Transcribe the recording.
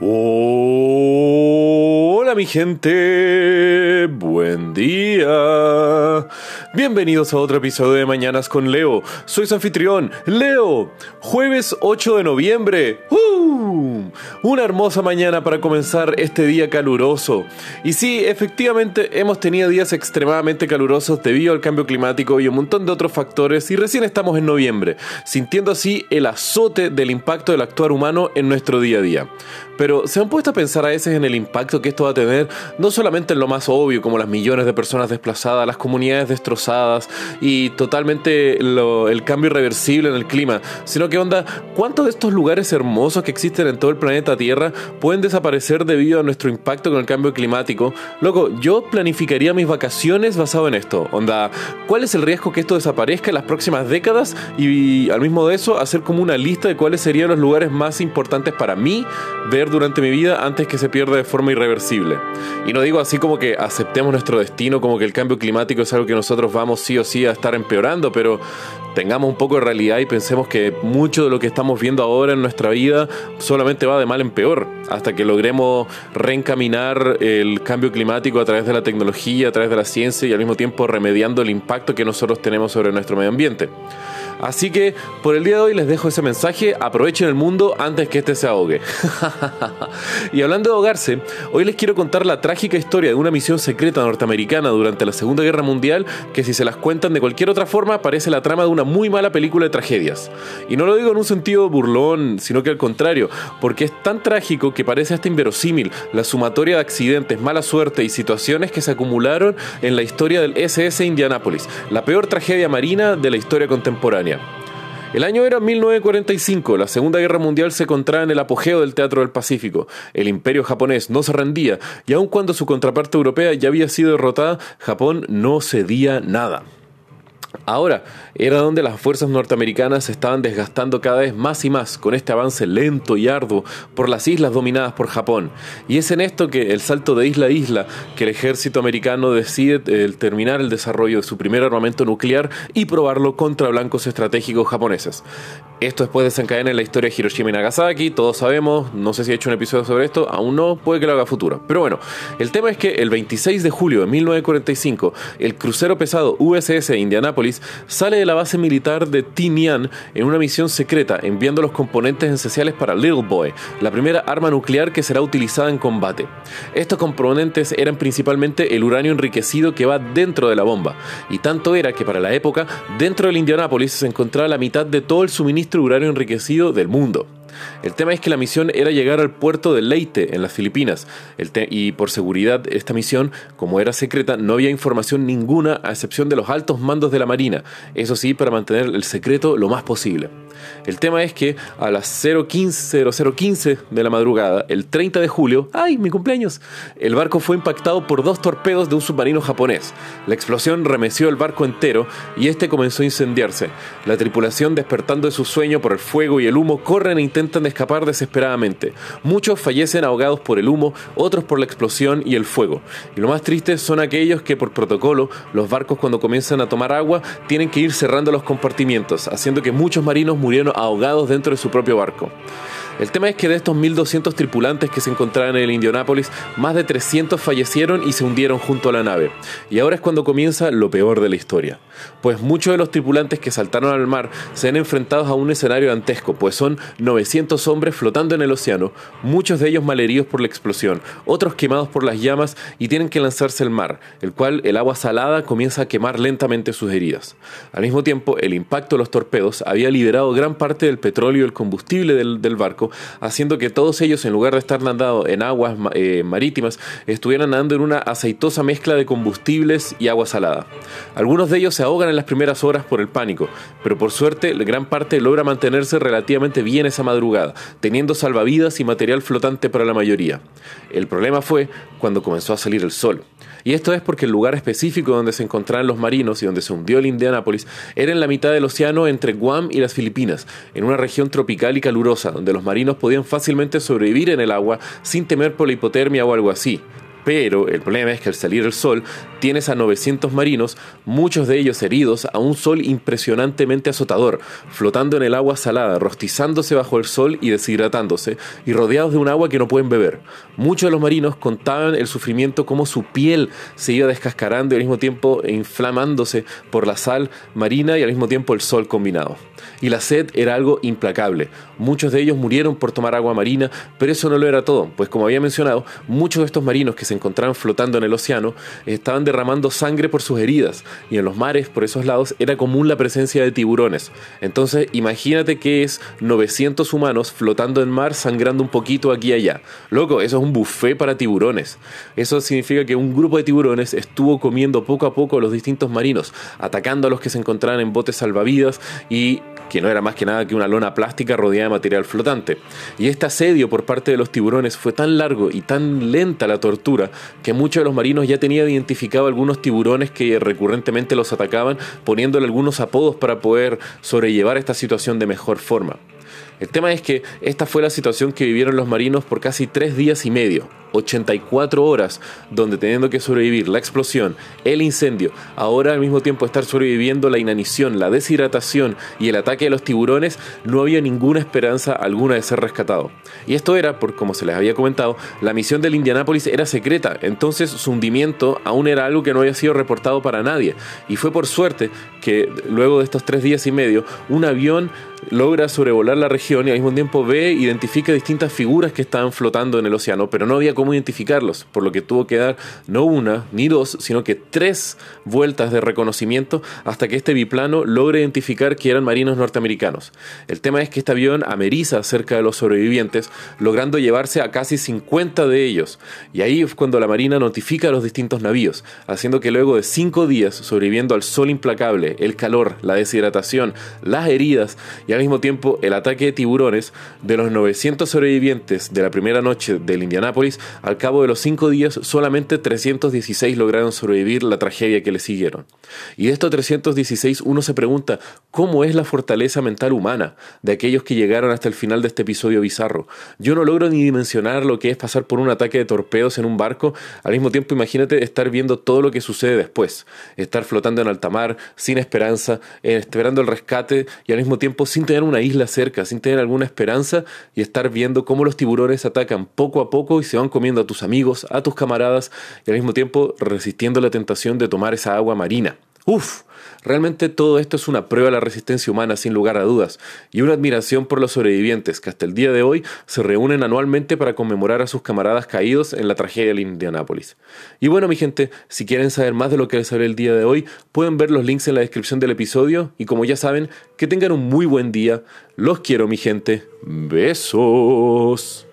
Hola mi gente, buen día. Bienvenidos a otro episodio de Mañanas con Leo. Soy su anfitrión, Leo. Jueves 8 de noviembre. ¡Uh! Una hermosa mañana para comenzar este día caluroso. Y sí, efectivamente hemos tenido días extremadamente calurosos debido al cambio climático y un montón de otros factores y recién estamos en noviembre, sintiendo así el azote del impacto del actuar humano en nuestro día a día. Pero ¿se han puesto a pensar a veces en el impacto que esto va a tener, no solamente en lo más obvio, como las millones de personas desplazadas, las comunidades destrozadas y totalmente el cambio irreversible en el clima, sino que onda, ¿cuántos de estos lugares hermosos que existen en todo el planeta Tierra pueden desaparecer debido a nuestro impacto con el cambio climático? Loco, yo planificaría mis vacaciones basado en esto, onda, ¿cuál es el riesgo que esto desaparezca en las próximas décadas? Y, al mismo de eso, hacer como una lista de cuáles serían los lugares más importantes para mí ver durante mi vida antes que se pierda de forma irreversible. Y no digo así como que aceptemos nuestro destino, como que el cambio climático es algo que nosotros vamos sí o sí a estar empeorando, pero tengamos un poco de realidad y pensemos que mucho de lo que estamos viendo ahora en nuestra vida solamente va de mal en peor, hasta que logremos reencaminar el cambio climático a través de la tecnología, a través de la ciencia y al mismo tiempo remediando el impacto que nosotros tenemos sobre nuestro medio ambiente. Así que por el día de hoy les dejo ese mensaje, aprovechen el mundo antes que este se ahogue. y hablando de ahogarse, hoy les quiero contar la trágica historia de una misión secreta norteamericana durante la Segunda Guerra Mundial que si se las cuentan de cualquier otra forma parece la trama de una muy mala película de tragedias. Y no lo digo en un sentido burlón, sino que al contrario, porque es tan trágico que parece hasta inverosímil la sumatoria de accidentes, mala suerte y situaciones que se acumularon en la historia del SS Indianapolis, la peor tragedia marina de la historia contemporánea. El año era 1945, la Segunda Guerra Mundial se encontraba en el apogeo del Teatro del Pacífico. El imperio japonés no se rendía y aun cuando su contraparte europea ya había sido derrotada, Japón no cedía nada. Ahora era donde las fuerzas norteamericanas se estaban desgastando cada vez más y más con este avance lento y arduo por las islas dominadas por Japón. Y es en esto que el salto de isla a isla que el ejército americano decide eh, terminar el desarrollo de su primer armamento nuclear y probarlo contra blancos estratégicos japoneses. Esto después desencadena en la historia de Hiroshima y Nagasaki, todos sabemos, no sé si he hecho un episodio sobre esto, aún no, puede que lo haga futuro. Pero bueno, el tema es que el 26 de julio de 1945, el crucero pesado USS Indianapolis sale de la base militar de Tinian en una misión secreta, enviando los componentes esenciales para Little Boy, la primera arma nuclear que será utilizada en combate. Estos componentes eran principalmente el uranio enriquecido que va dentro de la bomba, y tanto era que para la época, dentro del Indianapolis se encontraba la mitad de todo el suministro uranio enriquecido del mundo. El tema es que la misión era llegar al puerto de Leyte, en las Filipinas, y por seguridad esta misión, como era secreta, no había información ninguna a excepción de los altos mandos de la Marina, eso sí, para mantener el secreto lo más posible. El tema es que a las 015, de la madrugada, el 30 de julio, ¡ay, mi cumpleaños! El barco fue impactado por dos torpedos de un submarino japonés. La explosión remeció el barco entero y este comenzó a incendiarse. La tripulación, despertando de su sueño por el fuego y el humo, corren e intentan escapar desesperadamente. Muchos fallecen ahogados por el humo, otros por la explosión y el fuego. Y lo más triste son aquellos que por protocolo, los barcos cuando comienzan a tomar agua tienen que ir cerrando los compartimientos, haciendo que muchos marinos murieron ahogados dentro de su propio barco. El tema es que de estos 1.200 tripulantes que se encontraban en el Indianapolis, más de 300 fallecieron y se hundieron junto a la nave. Y ahora es cuando comienza lo peor de la historia. Pues muchos de los tripulantes que saltaron al mar se han enfrentado a un escenario dantesco, pues son 900 hombres flotando en el océano, muchos de ellos malheridos por la explosión, otros quemados por las llamas y tienen que lanzarse al mar, el cual el agua salada comienza a quemar lentamente sus heridas. Al mismo tiempo, el impacto de los torpedos había liberado gran parte del petróleo y el combustible del barco haciendo que todos ellos, en lugar de estar nadando en aguas eh, marítimas, estuvieran nadando en una aceitosa mezcla de combustibles y agua salada. Algunos de ellos se ahogan en las primeras horas por el pánico, pero por suerte gran parte logra mantenerse relativamente bien esa madrugada, teniendo salvavidas y material flotante para la mayoría. El problema fue cuando comenzó a salir el sol. Y esto es porque el lugar específico donde se encontraban los marinos y donde se hundió el Indianapolis era en la mitad del océano entre Guam y las Filipinas, en una región tropical y calurosa, donde los marinos podían fácilmente sobrevivir en el agua sin temer por la hipotermia o algo así. Pero el problema es que al salir el sol tienes a 900 marinos, muchos de ellos heridos, a un sol impresionantemente azotador, flotando en el agua salada, rostizándose bajo el sol y deshidratándose, y rodeados de un agua que no pueden beber. Muchos de los marinos contaban el sufrimiento como su piel se iba descascarando y al mismo tiempo inflamándose por la sal marina y al mismo tiempo el sol combinado. Y la sed era algo implacable. Muchos de ellos murieron por tomar agua marina, pero eso no lo era todo, pues como había mencionado, muchos de estos marinos que se encontraban flotando en el océano estaban derramando sangre por sus heridas, y en los mares por esos lados era común la presencia de tiburones. Entonces imagínate que es 900 humanos flotando en mar sangrando un poquito aquí y allá. Loco, eso es un buffet para tiburones. Eso significa que un grupo de tiburones estuvo comiendo poco a poco a los distintos marinos, atacando a los que se encontraban en botes salvavidas y que no era más que nada que una lona plástica rodeada de material flotante. Y este asedio por parte de los tiburones fue tan largo y tan lenta la tortura que muchos de los marinos ya tenían identificado algunos tiburones que recurrentemente los atacaban, poniéndole algunos apodos para poder sobrellevar esta situación de mejor forma. El tema es que esta fue la situación que vivieron los marinos por casi tres días y medio, 84 horas, donde teniendo que sobrevivir la explosión, el incendio, ahora al mismo tiempo estar sobreviviendo la inanición, la deshidratación y el ataque de los tiburones, no había ninguna esperanza alguna de ser rescatado. Y esto era, por como se les había comentado, la misión del Indianápolis era secreta, entonces su hundimiento aún era algo que no había sido reportado para nadie. Y fue por suerte que luego de estos tres días y medio, un avión logra sobrevolar la región y al mismo tiempo ve e identifica distintas figuras que estaban flotando en el océano, pero no había cómo identificarlos, por lo que tuvo que dar no una ni dos, sino que tres vueltas de reconocimiento hasta que este biplano logre identificar que eran marinos norteamericanos. El tema es que este avión ameriza cerca de los sobrevivientes, logrando llevarse a casi 50 de ellos, y ahí es cuando la Marina notifica a los distintos navíos, haciendo que luego de cinco días sobreviviendo al sol implacable, el calor, la deshidratación, las heridas y al mismo tiempo el ataque de tiburones, de los 900 sobrevivientes de la primera noche del Indianápolis, al cabo de los cinco días solamente 316 lograron sobrevivir la tragedia que le siguieron. Y de estos 316 uno se pregunta cómo es la fortaleza mental humana de aquellos que llegaron hasta el final de este episodio bizarro. Yo no logro ni dimensionar lo que es pasar por un ataque de torpedos en un barco, al mismo tiempo imagínate estar viendo todo lo que sucede después, estar flotando en alta mar, sin esperanza, eh, esperando el rescate y al mismo tiempo sin tener una isla cerca, sin tener alguna esperanza y estar viendo cómo los tiburones atacan poco a poco y se van comiendo a tus amigos, a tus camaradas y al mismo tiempo resistiendo la tentación de tomar esa agua marina. Uf, realmente todo esto es una prueba de la resistencia humana sin lugar a dudas y una admiración por los sobrevivientes que hasta el día de hoy se reúnen anualmente para conmemorar a sus camaradas caídos en la tragedia de Indianápolis. Y bueno mi gente, si quieren saber más de lo que les hablé el día de hoy, pueden ver los links en la descripción del episodio y como ya saben, que tengan un muy buen día. Los quiero mi gente. Besos.